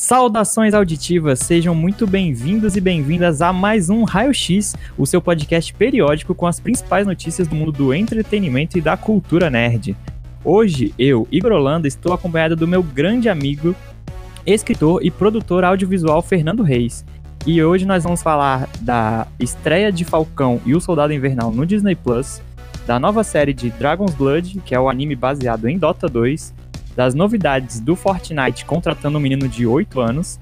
Saudações auditivas, sejam muito bem-vindos e bem-vindas a mais um Raio X, o seu podcast periódico com as principais notícias do mundo do entretenimento e da cultura nerd. Hoje, eu, Igor Holanda, estou acompanhado do meu grande amigo, escritor e produtor audiovisual Fernando Reis. E hoje nós vamos falar da estreia de Falcão e o Soldado Invernal no Disney Plus, da nova série de Dragon's Blood, que é o anime baseado em Dota 2, das novidades do Fortnite contratando um menino de 8 anos,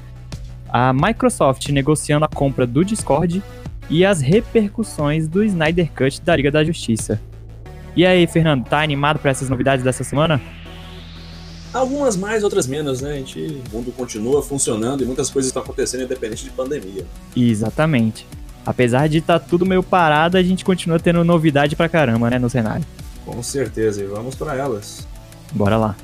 a Microsoft negociando a compra do Discord e as repercussões do Snyder Cut da Liga da Justiça. E aí, Fernando, tá animado para essas novidades dessa semana? Algumas mais, outras menos, né? A gente, o mundo continua funcionando e muitas coisas estão acontecendo independente de pandemia. Exatamente. Apesar de estar tá tudo meio parado, a gente continua tendo novidade pra caramba, né, no cenário. Com certeza, e vamos para elas. Bora lá.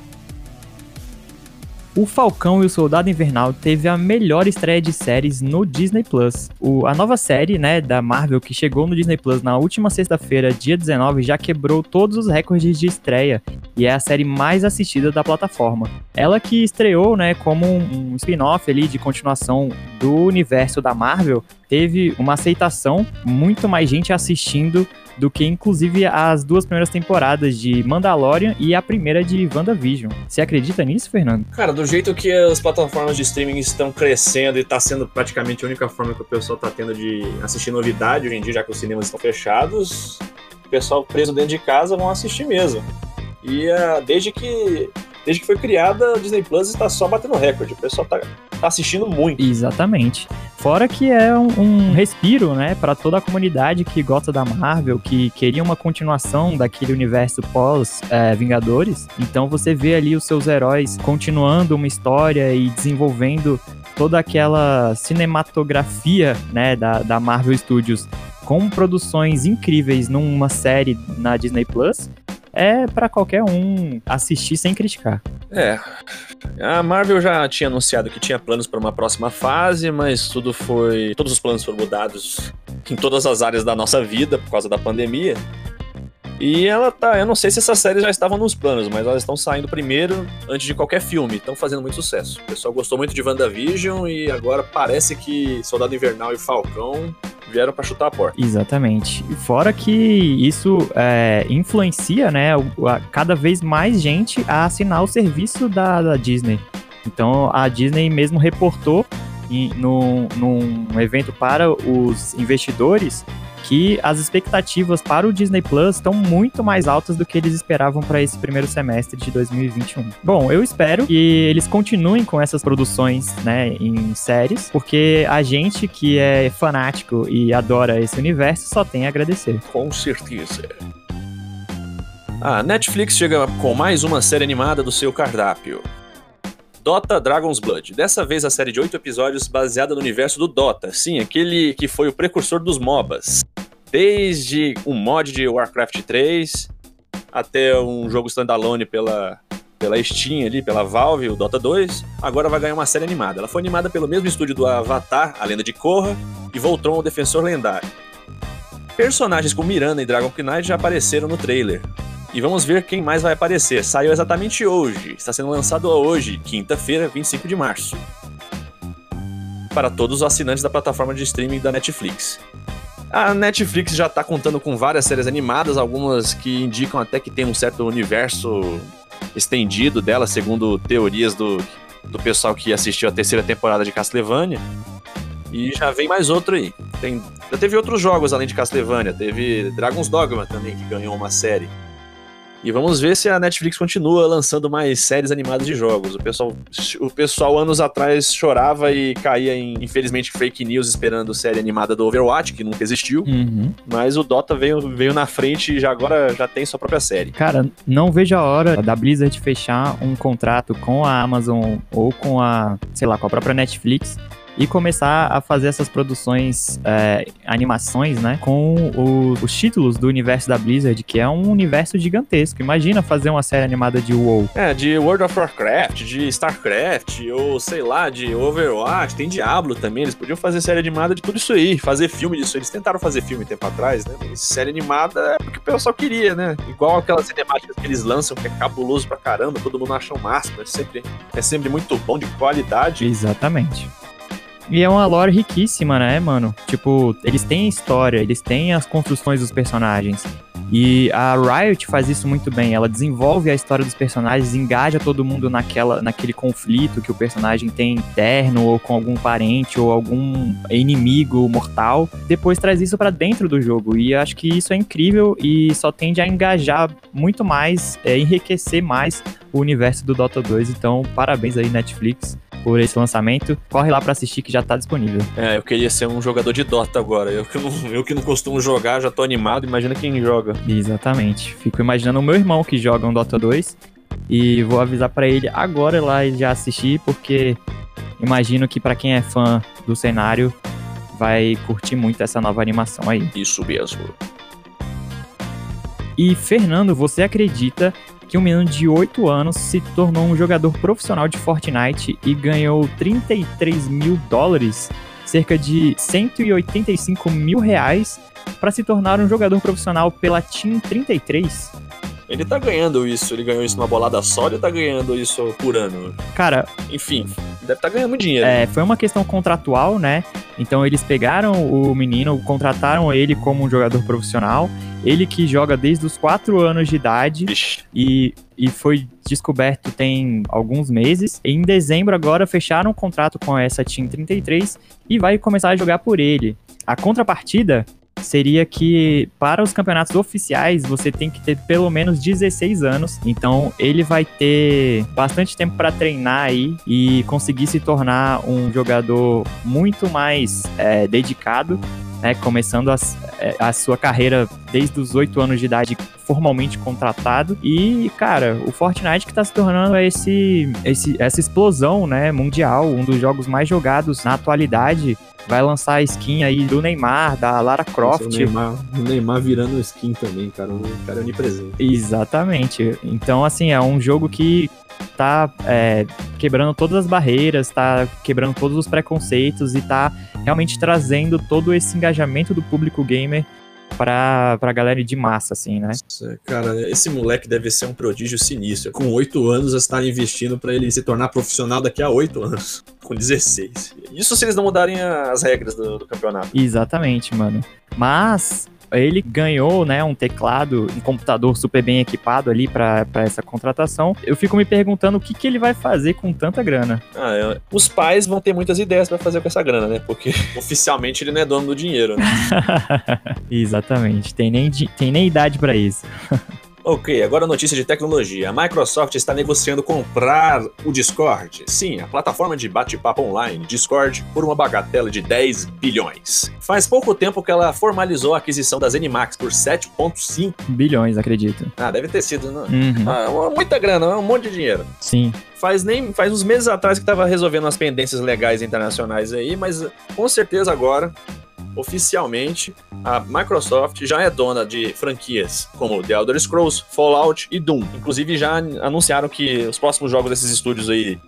O Falcão e o Soldado Invernal teve a melhor estreia de séries no Disney Plus. A nova série, né, da Marvel que chegou no Disney Plus na última sexta-feira, dia 19, já quebrou todos os recordes de estreia e é a série mais assistida da plataforma. Ela que estreou, né, como um, um spin-off ali de continuação do universo da Marvel, teve uma aceitação, muito mais gente assistindo do que inclusive as duas primeiras temporadas de Mandalorian e a primeira de WandaVision. Você acredita nisso, Fernando? Cara, do jeito que as plataformas de streaming estão crescendo e está sendo praticamente a única forma que o pessoal está tendo de assistir novidade hoje em dia, já que os cinemas estão fechados, o pessoal preso dentro de casa vão assistir mesmo. E uh, desde que desde que foi criada, a Disney Plus está só batendo recorde. O pessoal tá, tá assistindo muito. Exatamente. Fora que é um, um respiro, né, para toda a comunidade que gosta da Marvel, que queria uma continuação daquele universo pós é, Vingadores. Então você vê ali os seus heróis continuando uma história e desenvolvendo toda aquela cinematografia, né, da, da Marvel Studios com produções incríveis numa série na Disney Plus é para qualquer um assistir sem criticar. É. A Marvel já tinha anunciado que tinha planos para uma próxima fase, mas tudo foi. Todos os planos foram mudados em todas as áreas da nossa vida por causa da pandemia. E ela tá. Eu não sei se essas séries já estavam nos planos, mas elas estão saindo primeiro antes de qualquer filme. Estão fazendo muito sucesso. O pessoal gostou muito de WandaVision e agora parece que Soldado Invernal e Falcão vieram para chutar a porta. Exatamente. Fora que isso é, influencia, né, cada vez mais gente a assinar o serviço da, da Disney. Então a Disney mesmo reportou em, num, num evento para os investidores que as expectativas para o Disney Plus estão muito mais altas do que eles esperavam para esse primeiro semestre de 2021. Bom, eu espero que eles continuem com essas produções, né, em séries, porque a gente que é fanático e adora esse universo só tem a agradecer. Com certeza. A Netflix chega com mais uma série animada do seu cardápio. Dota Dragon's Blood. Dessa vez a série de oito episódios baseada no universo do Dota. Sim, aquele que foi o precursor dos MOBAs. Desde um mod de Warcraft 3 até um jogo standalone pela, pela Steam ali, pela Valve, o Dota 2, agora vai ganhar uma série animada. Ela foi animada pelo mesmo estúdio do Avatar, a Lenda de Korra, e Voltron, o Defensor Lendário. Personagens como Miranda e Dragon Knight já apareceram no trailer, e vamos ver quem mais vai aparecer. Saiu exatamente hoje. Está sendo lançado hoje, quinta-feira, 25 de março. Para todos os assinantes da plataforma de streaming da Netflix. A Netflix já está contando com várias séries animadas, algumas que indicam até que tem um certo universo estendido dela, segundo teorias do, do pessoal que assistiu a terceira temporada de Castlevania. E já vem mais outro aí. Tem, já teve outros jogos além de Castlevania. Teve Dragon's Dogma também, que ganhou uma série. E vamos ver se a Netflix continua lançando mais séries animadas de jogos. O pessoal, o pessoal anos atrás chorava e caía em, infelizmente, fake news esperando série animada do Overwatch, que nunca existiu. Uhum. Mas o Dota veio, veio na frente e já agora já tem sua própria série. Cara, não vejo a hora da Blizzard fechar um contrato com a Amazon ou com a, sei lá, com a própria Netflix e começar a fazer essas produções, é, animações, né, com o, os títulos do universo da Blizzard, que é um universo gigantesco. Imagina fazer uma série animada de WoW. É, de World of Warcraft, de StarCraft, ou sei lá, de Overwatch, tem Diablo também. Eles podiam fazer série animada de tudo isso aí, fazer filme disso. Eles tentaram fazer filme tempo atrás, né? Mas série animada é porque o pessoal queria, né? Igual aquelas cinemáticas que eles lançam, que é cabuloso pra caramba, todo mundo acha o máximo. É sempre, é sempre muito bom, de qualidade. Exatamente. E é uma lore riquíssima, né, mano? Tipo, eles têm história, eles têm as construções dos personagens. E a Riot faz isso muito bem. Ela desenvolve a história dos personagens, engaja todo mundo naquela, naquele conflito que o personagem tem interno, ou com algum parente, ou algum inimigo mortal. Depois traz isso para dentro do jogo. E acho que isso é incrível e só tende a engajar muito mais, é, enriquecer mais o universo do Dota 2. Então, parabéns aí, Netflix por esse lançamento. Corre lá para assistir que já tá disponível. É, eu queria ser um jogador de Dota agora. Eu que não, eu que não costumo jogar, já tô animado. Imagina quem joga. Exatamente. Fico imaginando o meu irmão que joga um Dota 2 e vou avisar para ele agora lá já assistir, porque imagino que para quem é fã do cenário vai curtir muito essa nova animação aí. Isso mesmo. E Fernando, você acredita que um menino de 8 anos se tornou um jogador profissional de Fortnite e ganhou 33 mil dólares, cerca de 185 mil reais, para se tornar um jogador profissional pela Team 33. Ele tá ganhando isso, ele ganhou isso numa bolada só, ele tá ganhando isso por ano. Cara, enfim, deve estar tá ganhando dinheiro. É, foi uma questão contratual, né? Então eles pegaram o menino, contrataram ele como um jogador profissional. Ele que joga desde os 4 anos de idade e, e foi descoberto tem alguns meses. Em dezembro agora fecharam um contrato com essa Team 33 e vai começar a jogar por ele. A contrapartida seria que para os campeonatos oficiais você tem que ter pelo menos 16 anos. Então ele vai ter bastante tempo para treinar aí e conseguir se tornar um jogador muito mais é, dedicado. Né, começando a, é, a sua carreira desde os 8 anos de idade formalmente contratado. E, cara, o Fortnite que tá se tornando esse, esse, essa explosão né, mundial, um dos jogos mais jogados na atualidade vai lançar a skin aí do Neymar, da Lara Croft. o, Neymar, o Neymar virando skin também, cara. O cara é onipresente. Exatamente. Então, assim, é um jogo que tá é, quebrando todas as barreiras, tá quebrando todos os preconceitos e tá realmente trazendo todo esse engajamento do público gamer pra, pra galera de massa, assim, né? Cara, esse moleque deve ser um prodígio sinistro. Com oito anos, estar investindo para ele se tornar profissional daqui a oito anos. Com 16. Isso se eles não mudarem as regras do, do campeonato. Exatamente, mano. Mas ele ganhou, né, um teclado, um computador super bem equipado ali para essa contratação. Eu fico me perguntando o que, que ele vai fazer com tanta grana. Ah, eu... os pais vão ter muitas ideias para fazer com essa grana, né? Porque oficialmente ele não é dono do dinheiro, né? Exatamente. Tem nem, tem nem idade para isso. Ok, agora notícia de tecnologia. A Microsoft está negociando comprar o Discord. Sim, a plataforma de bate-papo online Discord por uma bagatela de 10 bilhões. Faz pouco tempo que ela formalizou a aquisição das Animax por 7,5 bilhões, acredito. Ah, deve ter sido, né? Uhum. Ah, muita grana, um monte de dinheiro. Sim faz nem faz uns meses atrás que estava resolvendo as pendências legais internacionais aí, mas com certeza agora oficialmente, a Microsoft já é dona de franquias como The Elder Scrolls, Fallout e Doom. Inclusive já anunciaram que os próximos jogos desses estúdios aí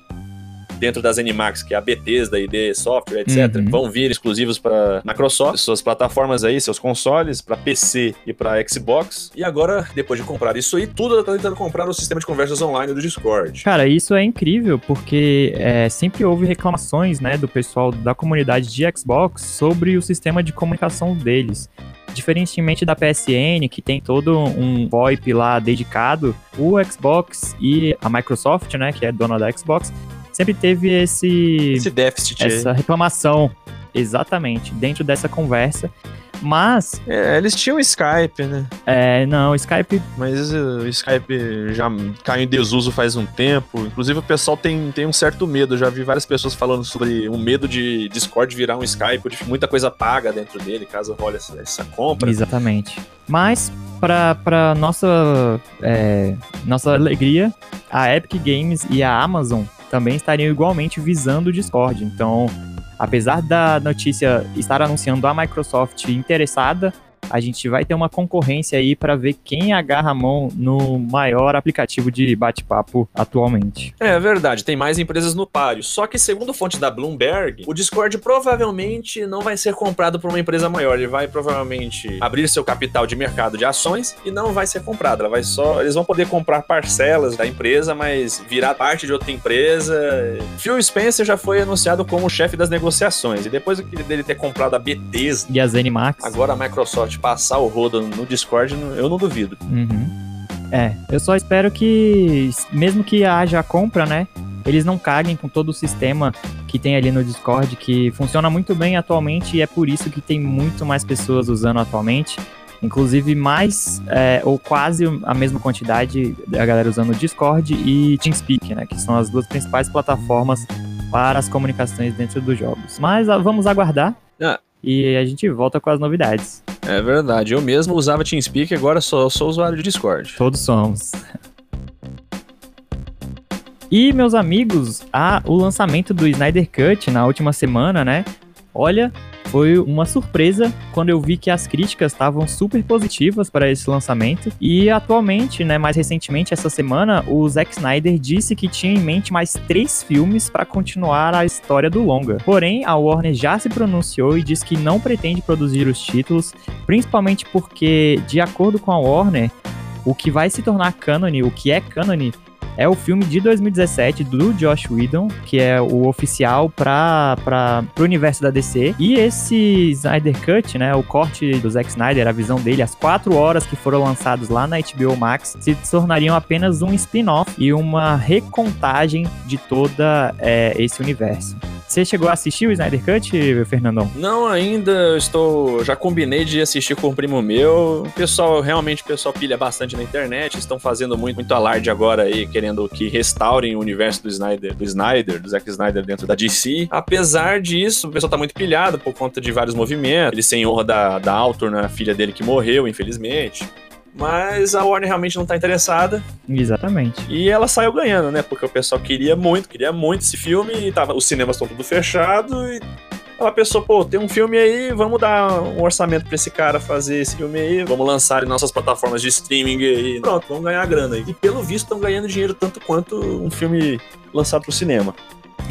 dentro das Animax, que é a Bethesda, ID Software, etc., uhum. vão vir exclusivos para Microsoft, suas plataformas aí, seus consoles, para PC e para Xbox. E agora, depois de comprar isso aí, tudo tá tentando comprar o sistema de conversas online do Discord. Cara, isso é incrível, porque é, sempre houve reclamações, né, do pessoal da comunidade de Xbox sobre o sistema de comunicação deles diferentemente da PSN, que tem todo um VoIP lá dedicado, o Xbox e a Microsoft, né, que é dona da Xbox, sempre teve esse. Esse déficit. Essa reclamação. Exatamente, dentro dessa conversa. Mas. É, eles tinham Skype, né? É, não, Skype. Mas uh, o Skype já caiu em desuso faz um tempo. Inclusive, o pessoal tem, tem um certo medo. Eu já vi várias pessoas falando sobre o medo de Discord virar um Skype, de muita coisa paga dentro dele, caso role essa, essa compra. Exatamente. Mas, para nossa, é, nossa alegria, a Epic Games e a Amazon também estariam igualmente visando o Discord. Então, apesar da notícia estar anunciando a Microsoft interessada a gente vai ter uma concorrência aí para ver quem agarra a mão no maior aplicativo de bate-papo atualmente. É verdade, tem mais empresas no páreo. Só que, segundo fonte da Bloomberg, o Discord provavelmente não vai ser comprado por uma empresa maior. Ele vai provavelmente abrir seu capital de mercado de ações e não vai ser comprado. Ela vai só. Eles vão poder comprar parcelas da empresa, mas virar parte de outra empresa. Phil Spencer já foi anunciado como chefe das negociações. E depois dele ter comprado a Bethesda e a ZeniMax, agora a Microsoft passar o rodo no Discord, eu não duvido. Uhum. É, eu só espero que, mesmo que haja a compra, né, eles não caguem com todo o sistema que tem ali no Discord, que funciona muito bem atualmente e é por isso que tem muito mais pessoas usando atualmente. Inclusive mais é, ou quase a mesma quantidade da galera usando o Discord e TeamSpeak, né? Que são as duas principais plataformas para as comunicações dentro dos jogos. Mas vamos aguardar. Ah. E a gente volta com as novidades. É verdade. Eu mesmo usava TeamSpeak, agora só sou usuário de Discord. Todos somos. E, meus amigos, a, o lançamento do Snyder Cut na última semana, né? Olha, foi uma surpresa quando eu vi que as críticas estavam super positivas para esse lançamento. E atualmente, né, mais recentemente, essa semana, o Zack Snyder disse que tinha em mente mais três filmes para continuar a história do longa. Porém, a Warner já se pronunciou e disse que não pretende produzir os títulos, principalmente porque, de acordo com a Warner, o que vai se tornar canon, o que é canon, é o filme de 2017 do Josh Whedon, que é o oficial para o universo da DC. E esse Snyder Cut, né, o corte do Zack Snyder, a visão dele, as quatro horas que foram lançados lá na HBO Max, se tornariam apenas um spin-off e uma recontagem de toda é, esse universo. Você chegou a assistir o Snyder Cut, Fernandão? Não ainda, estou. Já combinei de assistir com o primo meu. O pessoal, realmente, o pessoal pilha bastante na internet. Estão fazendo muito, muito alarde agora aí, querendo que restaurem o universo do Snyder, do Snyder, do Zack Snyder dentro da DC. Apesar disso, o pessoal tá muito pilhado por conta de vários movimentos. Ele sem honra da, da Altor, né, a filha dele que morreu, infelizmente. Mas a Warner realmente não tá interessada. Exatamente. E ela saiu ganhando, né? Porque o pessoal queria muito, queria muito esse filme e tava, os cinemas estão tudo fechados e ela pensou, pô, tem um filme aí, vamos dar um orçamento pra esse cara fazer esse filme aí, vamos lançar em nossas plataformas de streaming aí. Pronto, vamos ganhar grana aí. E pelo visto estão ganhando dinheiro tanto quanto um filme lançado pro cinema.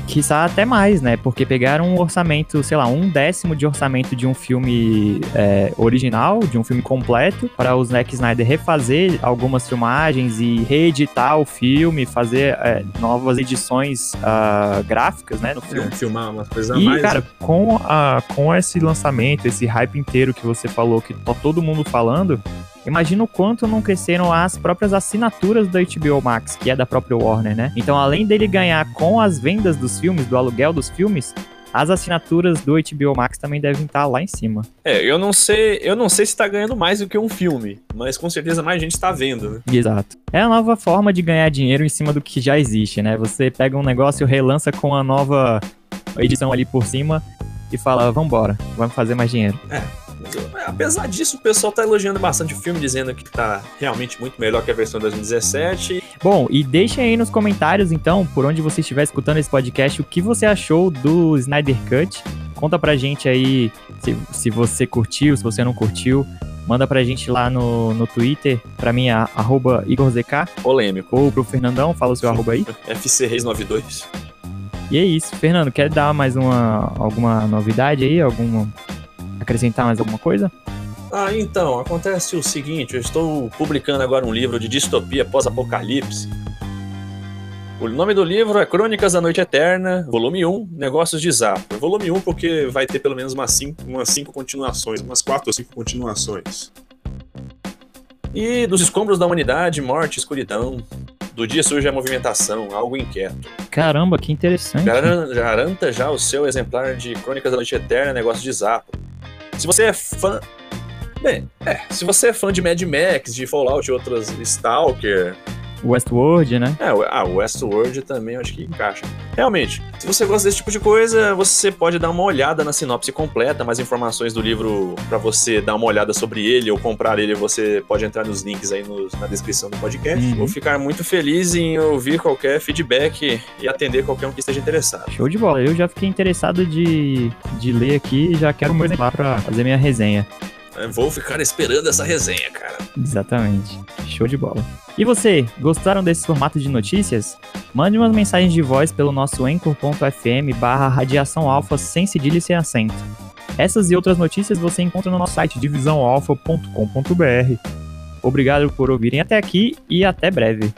Quiçá até mais, né? Porque pegaram um orçamento, sei lá, um décimo de orçamento de um filme é, original, de um filme completo, para o Zack Snyder refazer algumas filmagens e reeditar o filme, fazer é, novas edições uh, gráficas, né? No filme. É, filmar umas coisas e, mais. cara, com, a, com esse lançamento, esse hype inteiro que você falou, que tá todo mundo falando, Imagina o quanto não cresceram as próprias assinaturas da HBO Max, que é da própria Warner, né? Então, além dele ganhar com as vendas dos filmes, do aluguel dos filmes, as assinaturas do HBO Max também devem estar lá em cima. É, eu não sei, eu não sei se está ganhando mais do que um filme, mas com certeza mais gente está vendo, né? Exato. É a nova forma de ganhar dinheiro em cima do que já existe, né? Você pega um negócio, relança com a nova edição ali por cima e fala, vambora, vamos fazer mais dinheiro. É. Apesar disso, o pessoal tá elogiando bastante o filme, dizendo que tá realmente muito melhor que a versão de 2017. Bom, e deixem aí nos comentários, então, por onde você estiver escutando esse podcast, o que você achou do Snyder Cut. Conta pra gente aí se, se você curtiu, se você não curtiu. Manda pra gente lá no, no Twitter, pra mim é arroba IgorZK. Polêmico. Ou pro Fernandão, fala o seu arroba aí. FC Reis 92. E é isso. Fernando, quer dar mais uma alguma novidade aí? Alguma acrescentar mais alguma coisa? Ah, então, acontece o seguinte, eu estou publicando agora um livro de distopia pós-apocalipse. O nome do livro é Crônicas da Noite Eterna, volume 1, Negócios de Zap. Volume 1 porque vai ter pelo menos umas 5 umas cinco continuações, umas 4 ou 5 continuações. E dos escombros da humanidade, morte, escuridão. Do dia surge a movimentação, algo inquieto. Caramba, que interessante. Garanta já o seu exemplar de Crônicas da Noite Eterna, Negócios de Zap. Se você é fã. Bem, é, se você é fã de Mad Max, de Fallout e outras Stalker, Westworld, né? É, o- ah, Westworld também eu acho que encaixa. Realmente, se você gosta desse tipo de coisa, você pode dar uma olhada na sinopse completa, mais informações do livro pra você dar uma olhada sobre ele ou comprar ele, você pode entrar nos links aí nos- na descrição do podcast. Uhum. Vou ficar muito feliz em ouvir qualquer feedback e atender qualquer um que esteja interessado. Show de bola. Eu já fiquei interessado de, de ler aqui e já quero meu exemplar pra fazer minha resenha. Vou ficar esperando essa resenha, cara. Exatamente. Show de bola. E você, gostaram desse formato de notícias? Mande umas mensagens de voz pelo nosso anchor.fm barra radiação alfa sem cedilha e sem acento. Essas e outras notícias você encontra no nosso site divisãoalfa.com.br. Obrigado por ouvirem até aqui e até breve.